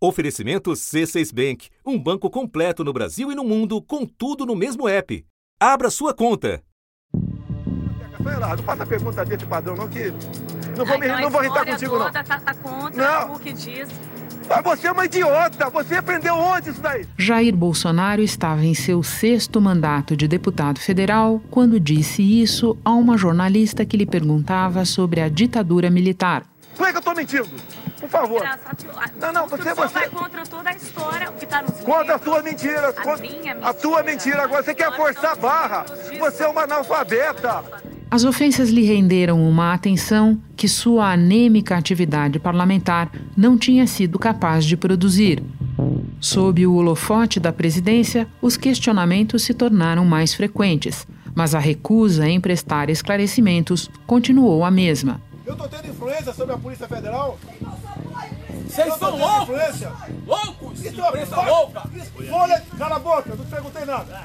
Oferecimento C6 Bank, um banco completo no Brasil e no mundo, com tudo no mesmo app. Abra sua conta. Não faça pergunta desse padrão, não, que. Não vou, me, não vou irritar contigo, não. Tá, tá contra não. o que diz. Ah, você é uma idiota! Você aprendeu onde isso daí? Jair Bolsonaro estava em seu sexto mandato de deputado federal quando disse isso a uma jornalista que lhe perguntava sobre a ditadura militar. Como é que eu estou mentindo? Por favor. Não, não, você, você vai contra toda a história, o que está nos Contra a sua mentira. A, contra... minha mentira, a tua mentira. Agora você quer forçar a barra. Você é uma analfabeta. As ofensas lhe renderam uma atenção que sua anêmica atividade parlamentar não tinha sido capaz de produzir. Sob o holofote da presidência, os questionamentos se tornaram mais frequentes, mas a recusa em prestar esclarecimentos continuou a mesma. Eu estou tendo influência sobre a Polícia Federal? Vocês são loucos! Loucos! Isso é imprensa louca! Folha, cala a boca, não te perguntei nada.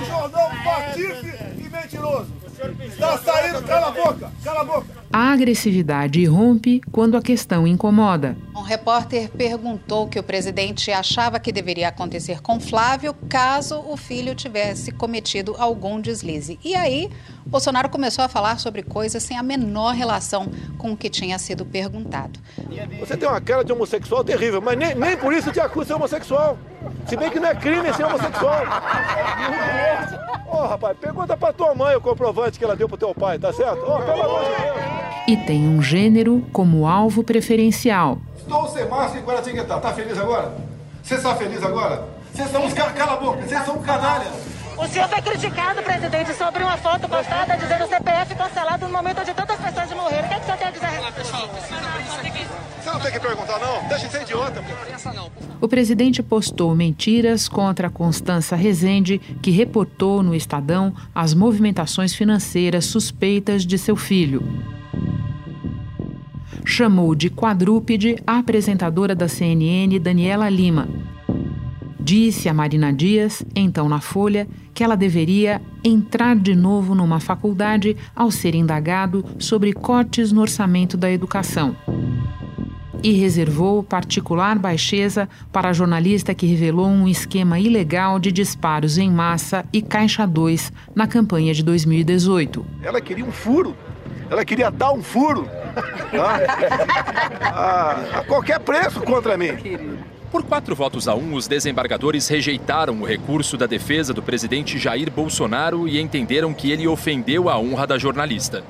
Um jornal patife e mentiroso. Está saindo, cala a boca, cala a boca. A agressividade irrompe quando a questão incomoda. Um repórter perguntou que o presidente achava que deveria acontecer com Flávio caso o filho tivesse cometido algum deslize. E aí, Bolsonaro começou a falar sobre coisas sem a menor relação com o que tinha sido perguntado. Você tem uma cara de homossexual terrível, mas nem, nem por isso te acusa de ser homossexual. Se bem que não é crime ser homossexual. Ô, oh, rapaz, pergunta pra tua mãe o comprovante que ela deu pro teu pai, tá certo? Ô, oh, pelo amor de Deus. E tem um gênero como alvo preferencial. Estou sem máscara em Guaratinguetá. Tá feliz agora? Você está feliz agora? Vocês são uns caras, cala a boca, vocês são um canalha. O senhor foi criticado, presidente, sobre uma foto postada dizendo o CPF cancelado no momento de tantas pessoas morreram. O que, é que o senhor tem a dizer? Você não tem que perguntar, não. Deixa de ser idiota. O presidente postou mentiras contra Constança Rezende, que reportou no Estadão as movimentações financeiras suspeitas de seu filho. Chamou de quadrúpede a apresentadora da CNN, Daniela Lima. Disse a Marina Dias, então na Folha, que ela deveria entrar de novo numa faculdade ao ser indagado sobre cortes no orçamento da educação e reservou particular baixeza para a jornalista que revelou um esquema ilegal de disparos em massa e caixa 2 na campanha de 2018. Ela queria um furo, ela queria dar um furo a, a qualquer preço contra mim. Por quatro votos a um, os desembargadores rejeitaram o recurso da defesa do presidente Jair Bolsonaro e entenderam que ele ofendeu a honra da jornalista.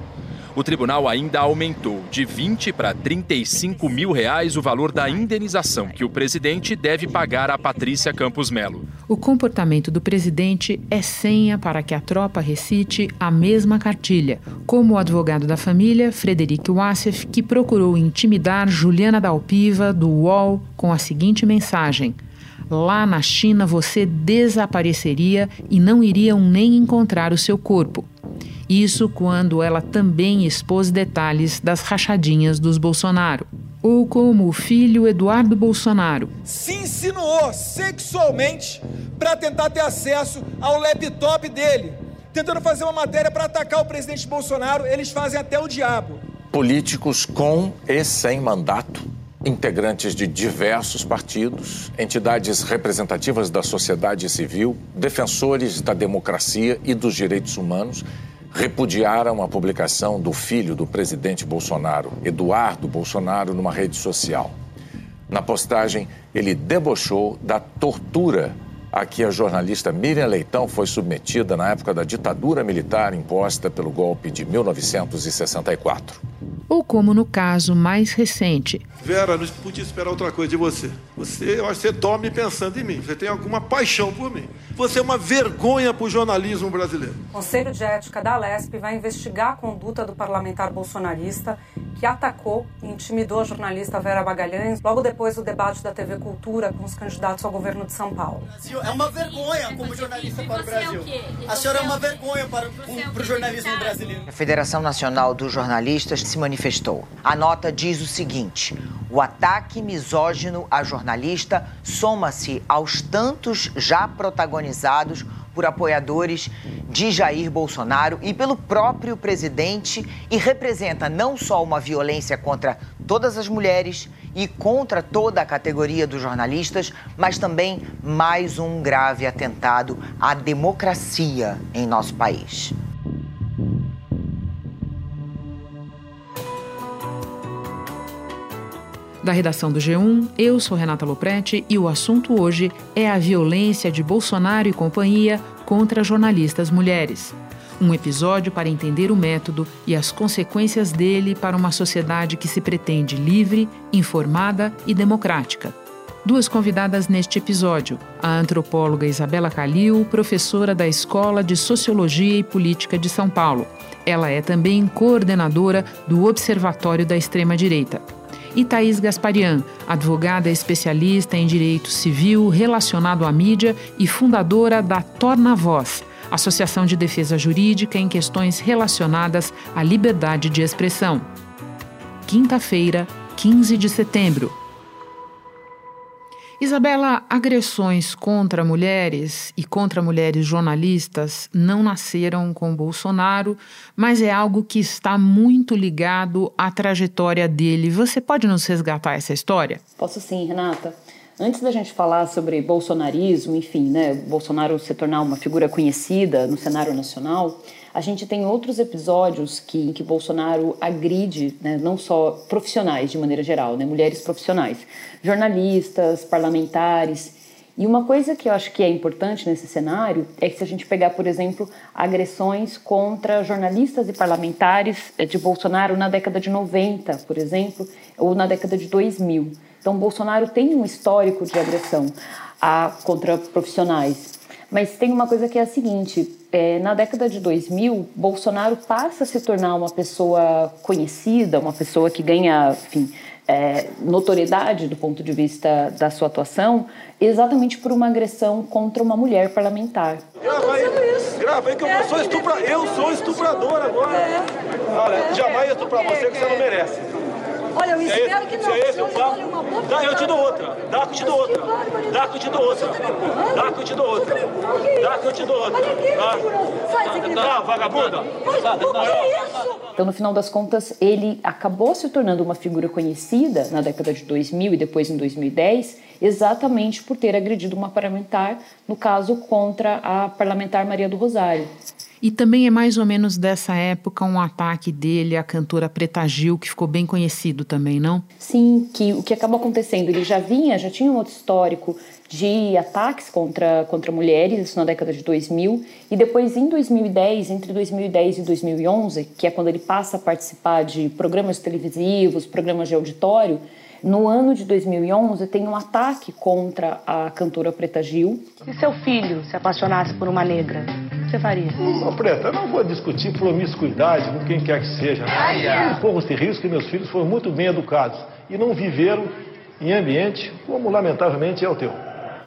O tribunal ainda aumentou de 20 para 35 mil reais o valor da indenização que o presidente deve pagar a Patrícia Campos Melo. O comportamento do presidente é senha para que a tropa recite a mesma cartilha, como o advogado da família, Frederic Wassef, que procurou intimidar Juliana Dalpiva, do UOL, com a seguinte mensagem. Lá na China você desapareceria e não iriam nem encontrar o seu corpo. Isso quando ela também expôs detalhes das rachadinhas dos Bolsonaro. Ou como o filho Eduardo Bolsonaro se insinuou sexualmente para tentar ter acesso ao laptop dele, tentando fazer uma matéria para atacar o presidente Bolsonaro. Eles fazem até o diabo. Políticos com e sem mandato integrantes de diversos partidos, entidades representativas da sociedade civil, defensores da democracia e dos direitos humanos repudiaram a publicação do filho do presidente Bolsonaro, Eduardo Bolsonaro, numa rede social. Na postagem, ele debochou da tortura a que a jornalista Miriam Leitão foi submetida na época da ditadura militar imposta pelo golpe de 1964 ou como no caso mais recente. Vera, não podia esperar outra coisa de você. Você, eu acho que você dorme pensando em mim. Você tem alguma paixão por mim. Você é uma vergonha para o jornalismo brasileiro. O Conselho de Ética da Lesp vai investigar a conduta do parlamentar bolsonarista que atacou e intimidou a jornalista Vera Magalhães logo depois do debate da TV Cultura com os candidatos ao governo de São Paulo. É uma vergonha como jornalista para o Brasil. A senhora é uma vergonha para o jornalismo brasileiro. A Federação Nacional dos Jornalistas se manifestou manifestou. A nota diz o seguinte: o ataque misógino à jornalista soma-se aos tantos já protagonizados por apoiadores de Jair Bolsonaro e pelo próprio presidente e representa não só uma violência contra todas as mulheres e contra toda a categoria dos jornalistas, mas também mais um grave atentado à democracia em nosso país. Da redação do G1, eu sou Renata Loprete e o assunto hoje é a violência de Bolsonaro e companhia contra jornalistas mulheres. Um episódio para entender o método e as consequências dele para uma sociedade que se pretende livre, informada e democrática. Duas convidadas neste episódio: a antropóloga Isabela Calil, professora da Escola de Sociologia e Política de São Paulo. Ela é também coordenadora do Observatório da Extrema-Direita e Thaís Gasparian, advogada especialista em direito civil relacionado à mídia e fundadora da Torna Voz, Associação de Defesa Jurídica em questões relacionadas à liberdade de expressão. Quinta-feira, 15 de setembro. Isabela, agressões contra mulheres e contra mulheres jornalistas não nasceram com Bolsonaro, mas é algo que está muito ligado à trajetória dele. Você pode nos resgatar essa história? Posso sim, Renata. Antes da gente falar sobre bolsonarismo, enfim, né, Bolsonaro se tornar uma figura conhecida no cenário nacional, a gente tem outros episódios que, em que Bolsonaro agride né, não só profissionais de maneira geral, né, mulheres profissionais, jornalistas, parlamentares. E uma coisa que eu acho que é importante nesse cenário é que se a gente pegar, por exemplo, agressões contra jornalistas e parlamentares eh, de Bolsonaro na década de 90, por exemplo, ou na década de 2000. Então, Bolsonaro tem um histórico de agressão a, contra profissionais. Mas tem uma coisa que é a seguinte: é, na década de 2000, Bolsonaro passa a se tornar uma pessoa conhecida, uma pessoa que ganha, enfim, é, notoriedade do ponto de vista da sua atuação, exatamente por uma agressão contra uma mulher parlamentar. Grava aí, grava aí que eu sou estuprador, eu sou estuprador agora. É. Olha, jamais estuprar você que você não merece. Olha, eu espero é que não. Se é esse, eu falo. Dá, eu te dou outra. Dá que eu te dou outra. Dá que eu te dou outra. Dá que eu te dou outra. Dá que eu te dou outra. Dá, vagabunda. Então, no final das contas, ele acabou se tornando uma figura conhecida na década de 2000 e depois em 2010, exatamente por ter agredido uma parlamentar, no caso contra a parlamentar Maria do Rosário. E também é mais ou menos dessa época um ataque dele à cantora Preta Gil, que ficou bem conhecido também, não? Sim, que o que acabou acontecendo, ele já vinha, já tinha um outro histórico de ataques contra, contra mulheres, isso na década de 2000, e depois em 2010, entre 2010 e 2011, que é quando ele passa a participar de programas televisivos, programas de auditório, no ano de 2011 tem um ataque contra a cantora Preta Gil. Se seu filho se apaixonasse por uma negra, você faria? Ô, Preta, eu não vou discutir promiscuidade com quem quer que seja. Eu corro esse risco que meus filhos foram muito bem educados e não viveram em ambiente como, lamentavelmente, é o teu.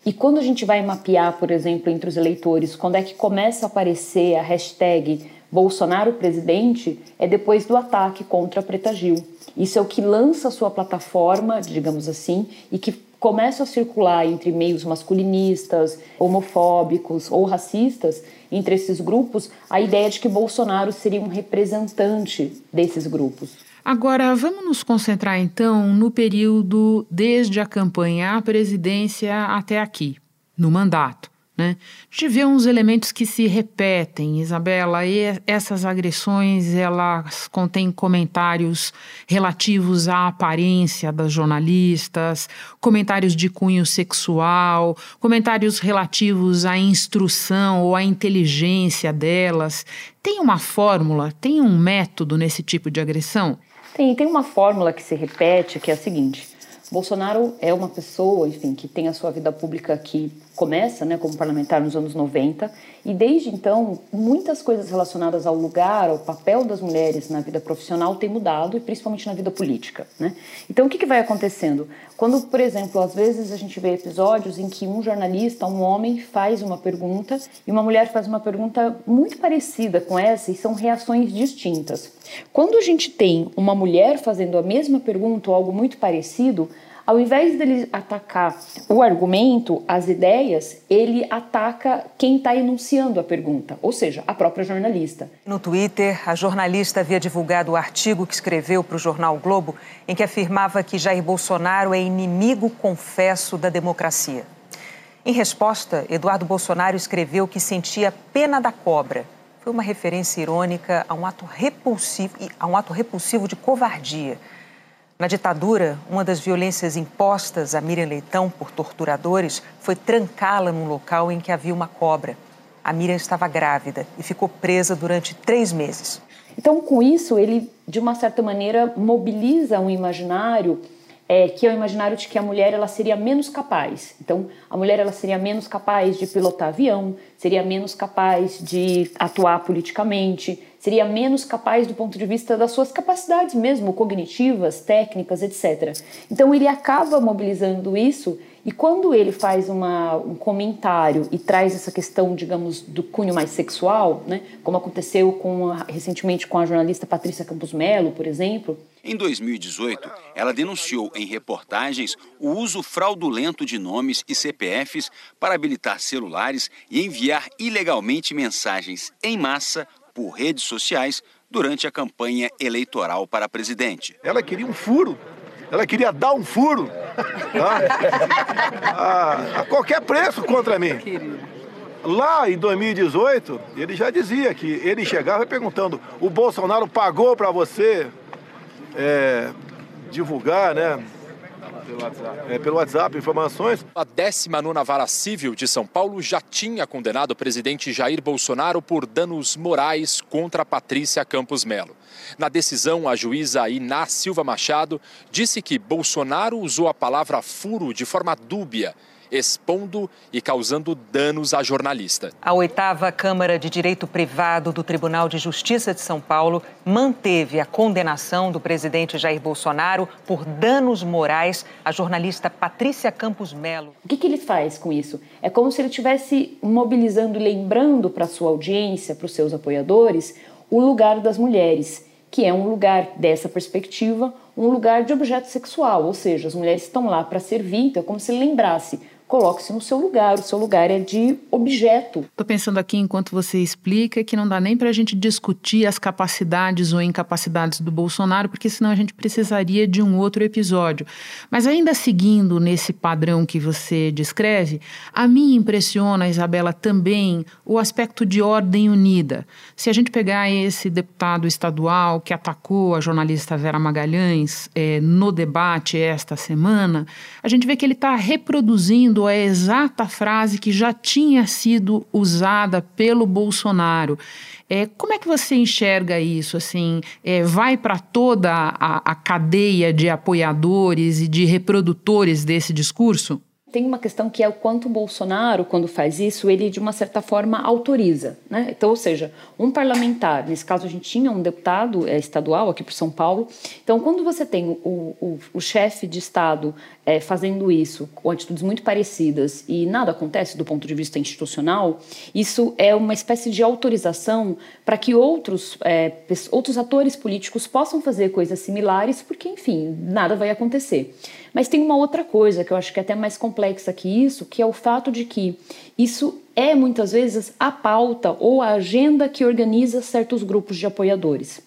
E quando a gente vai mapear, por exemplo, entre os eleitores, quando é que começa a aparecer a hashtag Bolsonaro presidente, é depois do ataque contra a Preta Gil. Isso é o que lança a sua plataforma, digamos assim, e que começa a circular entre meios masculinistas, homofóbicos ou racistas, entre esses grupos, a ideia de que Bolsonaro seria um representante desses grupos. Agora, vamos nos concentrar então no período desde a campanha à presidência até aqui, no mandato. Né? A gente vê uns elementos que se repetem, Isabela, e essas agressões elas contêm comentários relativos à aparência das jornalistas, comentários de cunho sexual, comentários relativos à instrução ou à inteligência delas. Tem uma fórmula, tem um método nesse tipo de agressão? Tem, tem uma fórmula que se repete, que é a seguinte: Bolsonaro é uma pessoa, enfim, que tem a sua vida pública que começa, né, como parlamentar nos anos 90, e desde então muitas coisas relacionadas ao lugar, ao papel das mulheres na vida profissional têm mudado, e principalmente na vida política, né? Então o que, que vai acontecendo? Quando, por exemplo, às vezes a gente vê episódios em que um jornalista, um homem, faz uma pergunta e uma mulher faz uma pergunta muito parecida com essa e são reações distintas. Quando a gente tem uma mulher fazendo a mesma pergunta ou algo muito parecido, ao invés dele atacar o argumento, as ideias, ele ataca quem está enunciando a pergunta, ou seja, a própria jornalista. No Twitter, a jornalista havia divulgado o artigo que escreveu para o jornal Globo, em que afirmava que Jair Bolsonaro é inimigo confesso da democracia. Em resposta, Eduardo Bolsonaro escreveu que sentia pena da cobra. Foi uma referência irônica a um ato repulsivo, a um ato repulsivo de covardia na ditadura, uma das violências impostas a Miriam Leitão por torturadores foi trancá-la num local em que havia uma cobra. A Miriam estava grávida e ficou presa durante três meses. Então, com isso, ele, de uma certa maneira, mobiliza um imaginário é, que é o imaginário de que a mulher ela seria menos capaz. Então, a mulher ela seria menos capaz de pilotar avião, seria menos capaz de atuar politicamente, seria menos capaz do ponto de vista das suas capacidades mesmo cognitivas, técnicas, etc. Então, ele acaba mobilizando isso e quando ele faz uma, um comentário e traz essa questão, digamos, do cunho mais sexual, né, como aconteceu com recentemente com a jornalista Patrícia Campos Melo, por exemplo. Em 2018, ela denunciou em reportagens o uso fraudulento de nomes e CPFs para habilitar celulares e enviar ilegalmente mensagens em massa por redes sociais durante a campanha eleitoral para presidente. Ela queria um furo ela queria dar um furo tá? a, a, qualquer preço contra mim. Lá em 2018, ele já dizia que ele chegava perguntando: o Bolsonaro pagou para você é, divulgar, né? Pelo WhatsApp. É, pelo WhatsApp, informações. A 19 Vara Civil de São Paulo já tinha condenado o presidente Jair Bolsonaro por danos morais contra Patrícia Campos Melo. Na decisão, a juíza Iná Silva Machado disse que Bolsonaro usou a palavra furo de forma dúbia expondo e causando danos à jornalista. A oitava Câmara de Direito Privado do Tribunal de Justiça de São Paulo manteve a condenação do presidente Jair Bolsonaro por danos morais à jornalista Patrícia Campos Melo. O que, que ele faz com isso? É como se ele estivesse mobilizando e lembrando para a sua audiência, para os seus apoiadores, o lugar das mulheres que é um lugar dessa perspectiva, um lugar de objeto sexual, ou seja, as mulheres estão lá para servir, então é como se lembrasse coloque-se no seu lugar, o seu lugar é de objeto. Estou pensando aqui, enquanto você explica, que não dá nem para a gente discutir as capacidades ou incapacidades do Bolsonaro, porque senão a gente precisaria de um outro episódio. Mas ainda seguindo nesse padrão que você descreve, a mim impressiona, Isabela, também o aspecto de ordem unida. Se a gente pegar esse deputado estadual que atacou a jornalista Vera Magalhães é, no debate esta semana, a gente vê que ele está reproduzindo a exata frase que já tinha sido usada pelo Bolsonaro. É, como é que você enxerga isso? Assim, é, vai para toda a, a cadeia de apoiadores e de reprodutores desse discurso? Tem uma questão que é o quanto o Bolsonaro, quando faz isso, ele de uma certa forma autoriza. Né? Então, ou seja, um parlamentar, nesse caso a gente tinha um deputado é, estadual aqui para São Paulo. Então, quando você tem o, o, o chefe de Estado é, fazendo isso com atitudes muito parecidas e nada acontece do ponto de vista institucional, isso é uma espécie de autorização para que outros, é, outros atores políticos possam fazer coisas similares, porque, enfim, nada vai acontecer. Mas tem uma outra coisa que eu acho que é até mais complexa que isso, que é o fato de que isso é muitas vezes a pauta ou a agenda que organiza certos grupos de apoiadores.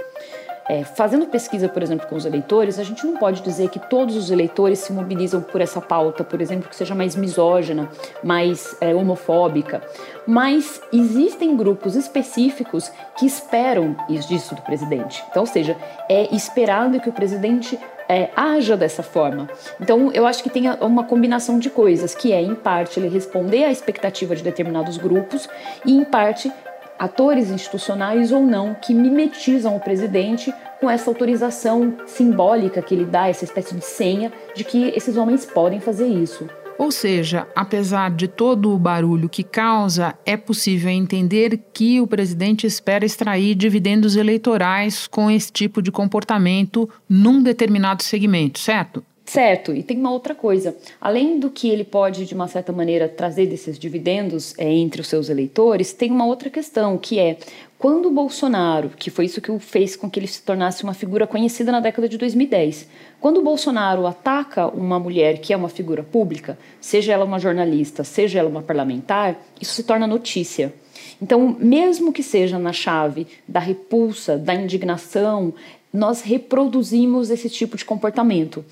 É, fazendo pesquisa, por exemplo, com os eleitores, a gente não pode dizer que todos os eleitores se mobilizam por essa pauta, por exemplo, que seja mais misógina, mais é, homofóbica. Mas existem grupos específicos que esperam isso do presidente. Então, ou seja, é esperado que o presidente é, haja dessa forma. Então, eu acho que tem uma combinação de coisas, que é, em parte, ele responder à expectativa de determinados grupos e, em parte, atores institucionais ou não que mimetizam o presidente com essa autorização simbólica que ele dá, essa espécie de senha de que esses homens podem fazer isso. Ou seja, apesar de todo o barulho que causa, é possível entender que o presidente espera extrair dividendos eleitorais com esse tipo de comportamento num determinado segmento, certo? Certo, e tem uma outra coisa. Além do que ele pode, de uma certa maneira, trazer desses dividendos é, entre os seus eleitores, tem uma outra questão, que é Quando o Bolsonaro, que foi isso que o fez com que ele se tornasse uma figura conhecida na década de 2010, quando o Bolsonaro ataca uma mulher que é uma figura pública, seja ela uma jornalista, seja ela uma parlamentar, isso se torna notícia. Então, mesmo que seja na chave da repulsa, da indignação, nós reproduzimos esse tipo de comportamento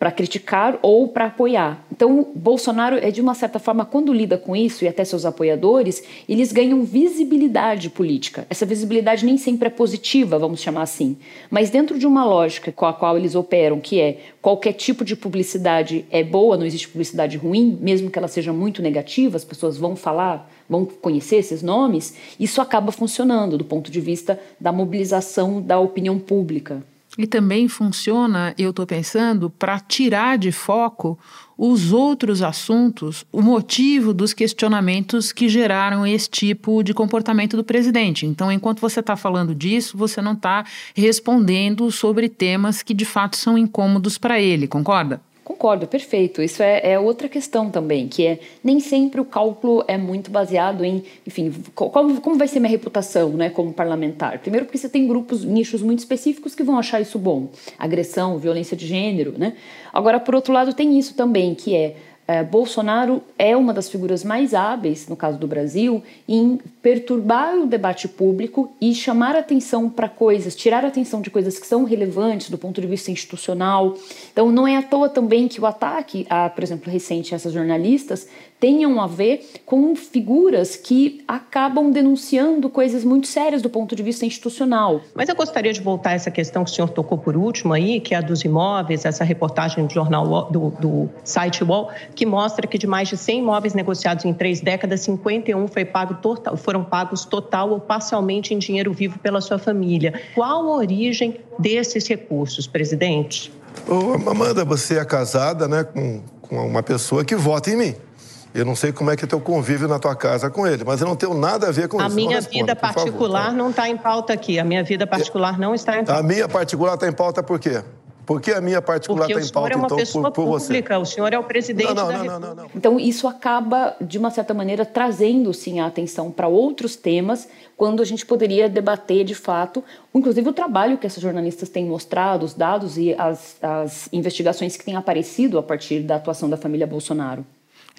para criticar ou para apoiar. Então, Bolsonaro é de uma certa forma quando lida com isso e até seus apoiadores, eles ganham visibilidade política. Essa visibilidade nem sempre é positiva, vamos chamar assim, mas dentro de uma lógica com a qual eles operam, que é qualquer tipo de publicidade é boa, não existe publicidade ruim, mesmo que ela seja muito negativa, as pessoas vão falar, vão conhecer esses nomes, isso acaba funcionando do ponto de vista da mobilização da opinião pública. E também funciona, eu estou pensando, para tirar de foco os outros assuntos, o motivo dos questionamentos que geraram esse tipo de comportamento do presidente. Então, enquanto você está falando disso, você não está respondendo sobre temas que de fato são incômodos para ele, concorda? Concordo, perfeito. Isso é, é, outra questão também, que é nem sempre o cálculo é muito baseado em, enfim, como, como vai ser minha reputação, né, como parlamentar. Primeiro porque você tem grupos, nichos muito específicos que vão achar isso bom, agressão, violência de gênero, né. Agora, por outro lado, tem isso também, que é é, Bolsonaro é uma das figuras mais hábeis, no caso do Brasil, em perturbar o debate público e chamar atenção para coisas, tirar atenção de coisas que são relevantes do ponto de vista institucional. Então, não é à toa também que o ataque, a, por exemplo, recente a essas jornalistas, tenham a ver com figuras que acabam denunciando coisas muito sérias do ponto de vista institucional. Mas eu gostaria de voltar a essa questão que o senhor tocou por último aí, que é a dos imóveis, essa reportagem do jornal do, do site Wall, que mostra que de mais de 100 imóveis negociados em três décadas, 51 foi pago total, foram pagos total ou parcialmente em dinheiro vivo pela sua família. Qual a origem desses recursos, presidente? Ô, Amanda, você é casada né, com, com uma pessoa que vota em mim. Eu não sei como é que é teu convívio na tua casa com ele, mas eu não tenho nada a ver com a isso. A minha vida particular favor, tá? não está em pauta aqui. A minha vida particular não está em pauta. A minha particular está em pauta por quê? Por que a minha particular está em pauta, então, por, por pública, você? O senhor é o presidente não, não, da não, República. Não, não, não, Então, isso acaba, de uma certa maneira, trazendo, sim, a atenção para outros temas, quando a gente poderia debater, de fato, inclusive o trabalho que essas jornalistas têm mostrado, os dados e as, as investigações que têm aparecido a partir da atuação da família Bolsonaro.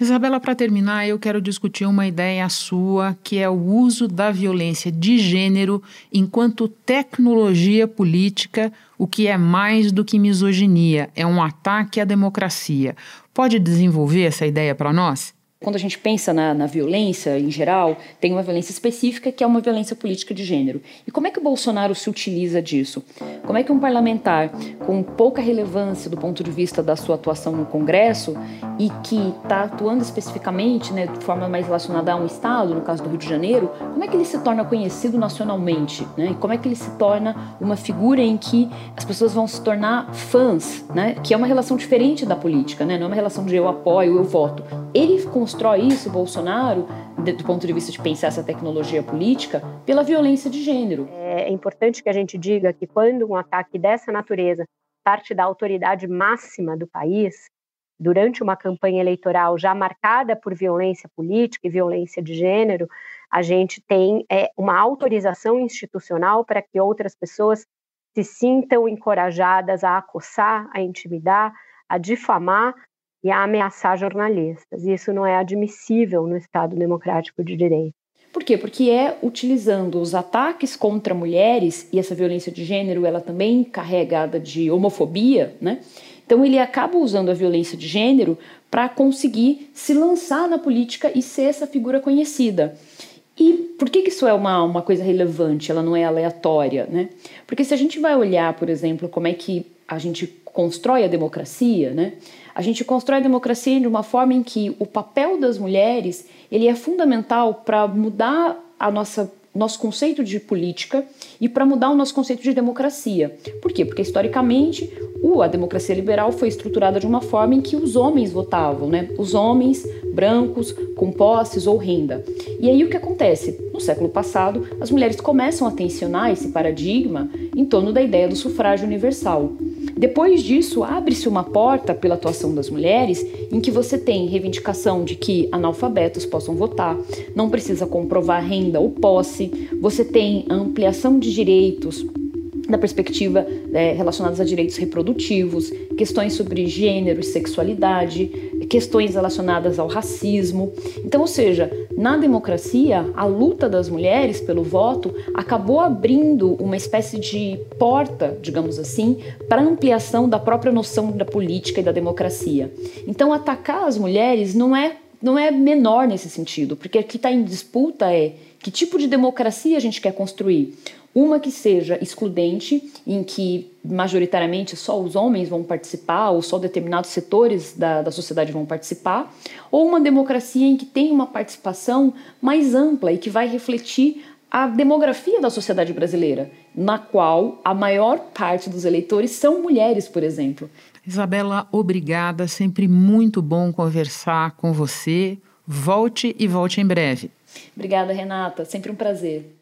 Isabela, para terminar, eu quero discutir uma ideia sua, que é o uso da violência de gênero enquanto tecnologia política, o que é mais do que misoginia, é um ataque à democracia. Pode desenvolver essa ideia para nós? Quando a gente pensa na, na, violência em geral, tem uma violência específica que é uma violência política de gênero. E como é que o Bolsonaro se utiliza disso? Como é que um parlamentar com pouca relevância do ponto de vista da sua atuação no Congresso e que está atuando especificamente né, de forma mais relacionada a um Estado, no caso do Rio de Janeiro, como é que ele se torna conhecido nacionalmente? Né? E como é que ele se torna uma figura em que as pessoas vão se tornar fãs, né? que é uma relação diferente da política, né? não é uma relação de eu apoio, eu voto. Ele constrói isso, Bolsonaro, do ponto de vista de pensar essa tecnologia política, pela violência de gênero. É importante que a gente diga que quando um ataque dessa natureza parte da autoridade máxima do país, durante uma campanha eleitoral já marcada por violência política e violência de gênero, a gente tem é, uma autorização institucional para que outras pessoas se sintam encorajadas a acossar, a intimidar, a difamar e a ameaçar jornalistas. E isso não é admissível no Estado Democrático de Direito. Por quê? Porque é utilizando os ataques contra mulheres e essa violência de gênero, ela também carregada de homofobia, né? Então ele acaba usando a violência de gênero para conseguir se lançar na política e ser essa figura conhecida. E por que, que isso é uma, uma coisa relevante? Ela não é aleatória, né? Porque se a gente vai olhar, por exemplo, como é que a gente constrói a democracia, né? A gente constrói a democracia de uma forma em que o papel das mulheres ele é fundamental para mudar a nossa nosso conceito de política e para mudar o nosso conceito de democracia. Por quê? Porque historicamente a democracia liberal foi estruturada de uma forma em que os homens votavam, né? Os homens brancos com posses ou renda. E aí o que acontece? No século passado, as mulheres começam a tensionar esse paradigma em torno da ideia do sufrágio universal. Depois disso, abre-se uma porta pela atuação das mulheres em que você tem reivindicação de que analfabetos possam votar, não precisa comprovar renda ou posse, você tem ampliação de direitos da perspectiva é, relacionadas a direitos reprodutivos, questões sobre gênero e sexualidade, questões relacionadas ao racismo. Então, ou seja, na democracia, a luta das mulheres pelo voto acabou abrindo uma espécie de porta, digamos assim, para ampliação da própria noção da política e da democracia. Então, atacar as mulheres não é não é menor nesse sentido, porque o que está em disputa é que tipo de democracia a gente quer construir. Uma que seja excludente, em que majoritariamente só os homens vão participar, ou só determinados setores da, da sociedade vão participar, ou uma democracia em que tem uma participação mais ampla e que vai refletir a demografia da sociedade brasileira, na qual a maior parte dos eleitores são mulheres, por exemplo. Isabela, obrigada. Sempre muito bom conversar com você. Volte e volte em breve. Obrigada, Renata. Sempre um prazer.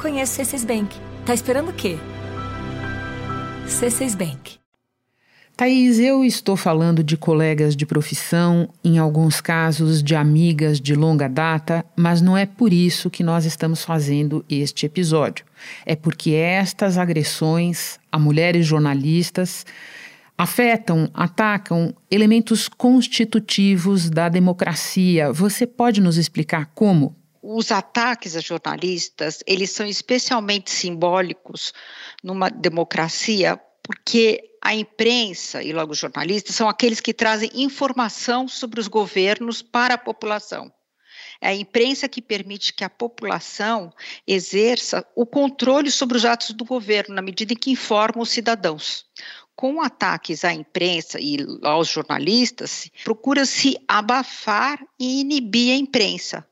Conheço C6 Bank. Tá esperando o quê? C6 Bank. Thaís, eu estou falando de colegas de profissão, em alguns casos de amigas de longa data, mas não é por isso que nós estamos fazendo este episódio. É porque estas agressões a mulheres jornalistas afetam, atacam elementos constitutivos da democracia. Você pode nos explicar como? Os ataques a jornalistas, eles são especialmente simbólicos numa democracia, porque a imprensa e logo os jornalistas são aqueles que trazem informação sobre os governos para a população. É a imprensa que permite que a população exerça o controle sobre os atos do governo, na medida em que informa os cidadãos. Com ataques à imprensa e aos jornalistas, procura-se abafar e inibir a imprensa,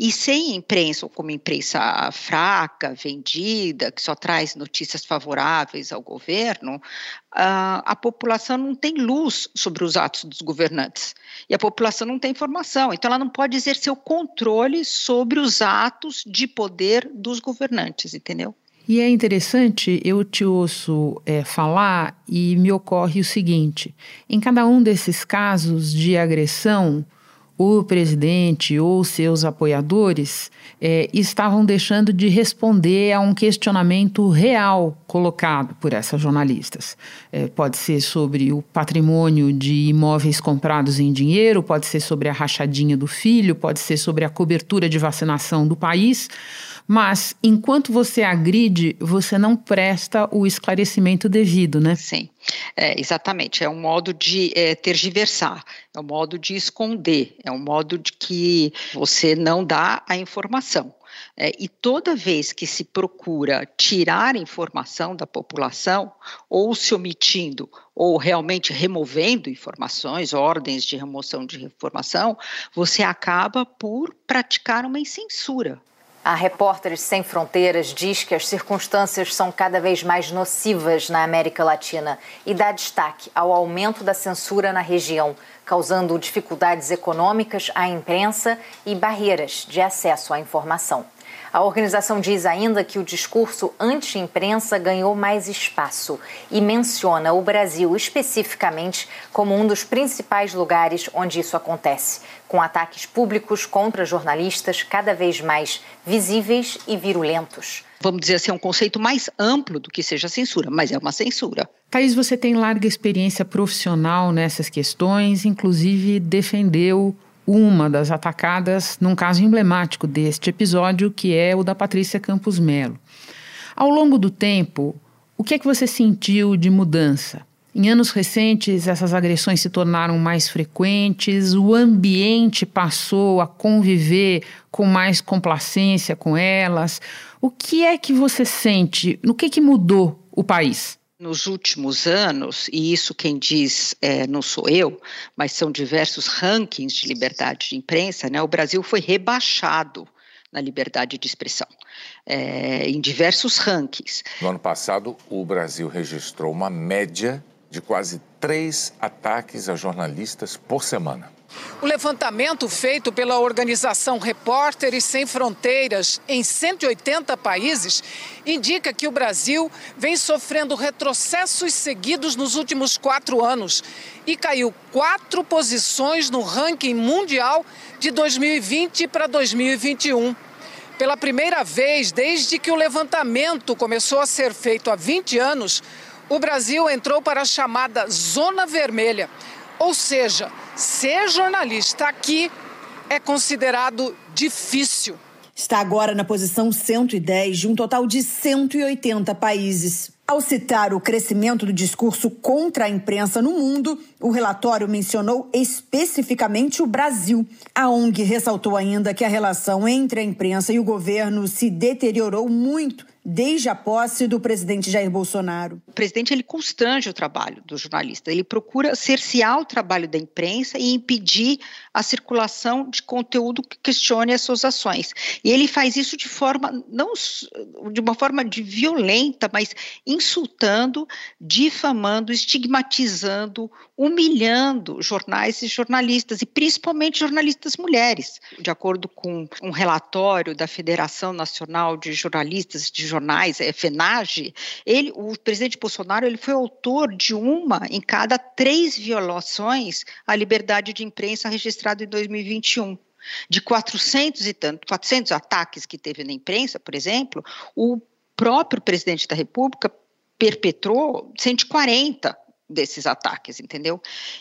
e sem imprensa, ou como imprensa fraca, vendida, que só traz notícias favoráveis ao governo, a, a população não tem luz sobre os atos dos governantes. E a população não tem informação. Então, ela não pode exercer o controle sobre os atos de poder dos governantes, entendeu? E é interessante, eu te ouço é, falar e me ocorre o seguinte: em cada um desses casos de agressão, o presidente ou seus apoiadores é, estavam deixando de responder a um questionamento real colocado por essas jornalistas. É, pode ser sobre o patrimônio de imóveis comprados em dinheiro, pode ser sobre a rachadinha do filho, pode ser sobre a cobertura de vacinação do país. Mas enquanto você agride, você não presta o esclarecimento devido, né? Sim. É, exatamente, é um modo de é, tergiversar, é um modo de esconder, é um modo de que você não dá a informação. É, e toda vez que se procura tirar informação da população, ou se omitindo, ou realmente removendo informações, ordens de remoção de informação, você acaba por praticar uma incensura. A Repórteres Sem Fronteiras diz que as circunstâncias são cada vez mais nocivas na América Latina e dá destaque ao aumento da censura na região, causando dificuldades econômicas à imprensa e barreiras de acesso à informação. A organização diz ainda que o discurso anti-imprensa ganhou mais espaço e menciona o Brasil especificamente como um dos principais lugares onde isso acontece, com ataques públicos contra jornalistas cada vez mais visíveis e virulentos. Vamos dizer assim, é um conceito mais amplo do que seja censura, mas é uma censura. Thaís, você tem larga experiência profissional nessas questões, inclusive defendeu uma das atacadas num caso emblemático deste episódio, que é o da Patrícia Campos Melo. Ao longo do tempo, o que é que você sentiu de mudança? Em anos recentes, essas agressões se tornaram mais frequentes, o ambiente passou a conviver com mais complacência com elas. O que é que você sente? No que, que mudou o país? Nos últimos anos, e isso quem diz é, não sou eu, mas são diversos rankings de liberdade de imprensa, né, o Brasil foi rebaixado na liberdade de expressão, é, em diversos rankings. No ano passado, o Brasil registrou uma média de quase três ataques a jornalistas por semana. O levantamento feito pela organização Repórteres Sem Fronteiras em 180 países indica que o Brasil vem sofrendo retrocessos seguidos nos últimos quatro anos e caiu quatro posições no ranking mundial de 2020 para 2021. Pela primeira vez desde que o levantamento começou a ser feito há 20 anos, o Brasil entrou para a chamada Zona Vermelha ou seja, ser jornalista aqui é considerado difícil. Está agora na posição 110 de um total de 180 países. Ao citar o crescimento do discurso contra a imprensa no mundo, o relatório mencionou especificamente o Brasil. A ONG ressaltou ainda que a relação entre a imprensa e o governo se deteriorou muito desde a posse do presidente Jair Bolsonaro. O presidente ele constrange o trabalho do jornalista, ele procura cercear o trabalho da imprensa e impedir a circulação de conteúdo que questione as suas ações. E ele faz isso de forma não de uma forma de violenta, mas insultando, difamando, estigmatizando, humilhando jornais e jornalistas e principalmente jornalistas mulheres. De acordo com um relatório da Federação Nacional de Jornalistas de jornais, é FENAGE, ele, o presidente Bolsonaro, ele foi autor de uma em cada três violações à liberdade de imprensa registrada em 2021 de 400 e tanto, 400 ataques que teve na imprensa, por exemplo, o próprio presidente da República perpetrou 140 desses ataques, entendeu?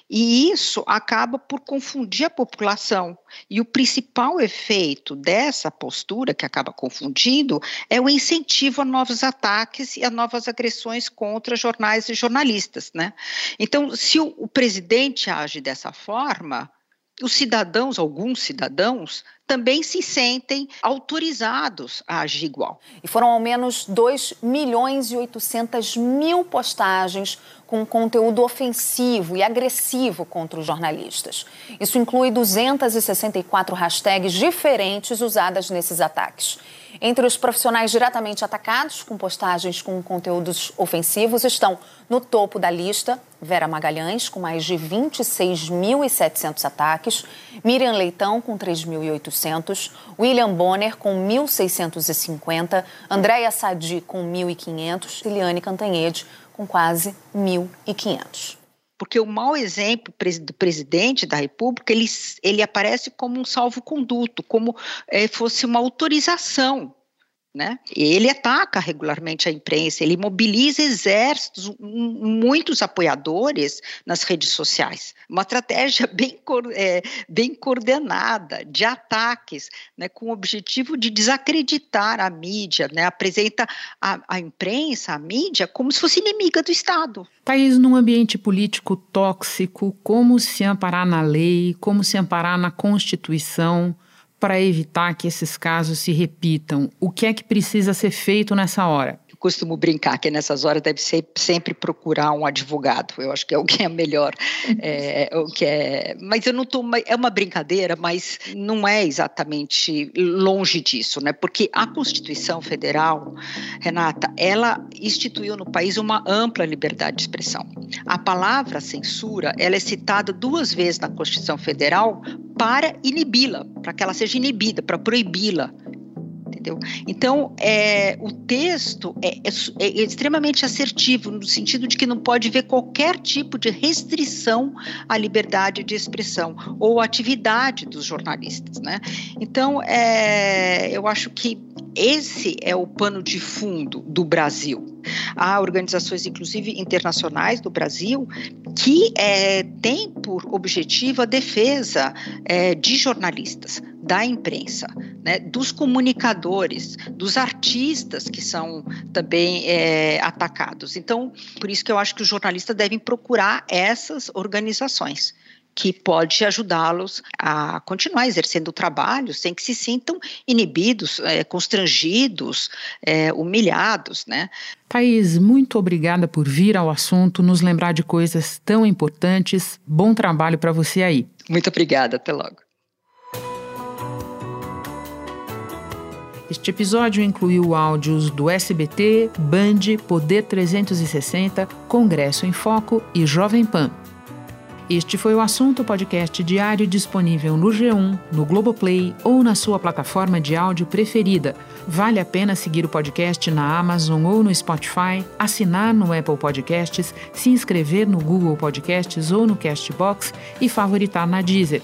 E isso acaba por confundir a população. E o principal efeito dessa postura, que acaba confundindo, é o incentivo a novos ataques e a novas agressões contra jornais e jornalistas, né? Então, se o, o presidente age dessa forma, os cidadãos, alguns cidadãos, também se sentem autorizados a agir igual. E foram ao menos 2 milhões e 800 mil postagens com conteúdo ofensivo e agressivo contra os jornalistas. Isso inclui 264 hashtags diferentes usadas nesses ataques. Entre os profissionais diretamente atacados, com postagens com conteúdos ofensivos, estão no topo da lista Vera Magalhães, com mais de 26.700 ataques, Miriam Leitão, com 3.800, William Bonner, com 1.650, Andréia Sadi, com 1.500 e Liane Cantanhede, com quase 1.500 porque o mau exemplo do presidente da República ele, ele aparece como um salvo-conduto, como é, fosse uma autorização né? Ele ataca regularmente a imprensa, ele mobiliza exércitos, muitos apoiadores nas redes sociais. Uma estratégia bem, é, bem coordenada de ataques, né, com o objetivo de desacreditar a mídia, né? apresenta a, a imprensa, a mídia, como se fosse inimiga do Estado. Thaís, num ambiente político tóxico, como se amparar na lei, como se amparar na Constituição? Para evitar que esses casos se repitam? O que é que precisa ser feito nessa hora? Costumo brincar que nessas horas deve ser sempre procurar um advogado. Eu acho que é que é melhor, é, o que é. Mas eu não estou. É uma brincadeira, mas não é exatamente longe disso, né? Porque a Constituição Federal, Renata, ela instituiu no país uma ampla liberdade de expressão. A palavra censura, ela é citada duas vezes na Constituição Federal para inibi-la, para que ela seja inibida, para proibi-la Então, é, o texto é, é, é, extremamente assertivo, no sentido de que não pode haver qualquer tipo de restrição à liberdade de expressão ou atividade dos jornalistas, né? Então, é, eu acho que esse é o pano de fundo do Brasil. Há organizações, inclusive internacionais do Brasil, que é, têm por objetivo a defesa é, de jornalistas, da imprensa, né, dos comunicadores, dos artistas que são também é, atacados. Então, por isso que eu acho que os jornalistas devem procurar essas organizações que pode ajudá-los a continuar exercendo o trabalho sem que se sintam inibidos, é, constrangidos, é, humilhados, né? Thaís, muito obrigada por vir ao assunto, nos lembrar de coisas tão importantes. Bom trabalho para você aí. Muito obrigada, até logo. Este episódio incluiu áudios do SBT, Band, Poder 360, Congresso em Foco e Jovem Pan. Este foi o assunto podcast diário disponível no G1, no Globoplay ou na sua plataforma de áudio preferida. Vale a pena seguir o podcast na Amazon ou no Spotify, assinar no Apple Podcasts, se inscrever no Google Podcasts ou no Castbox e favoritar na Deezer.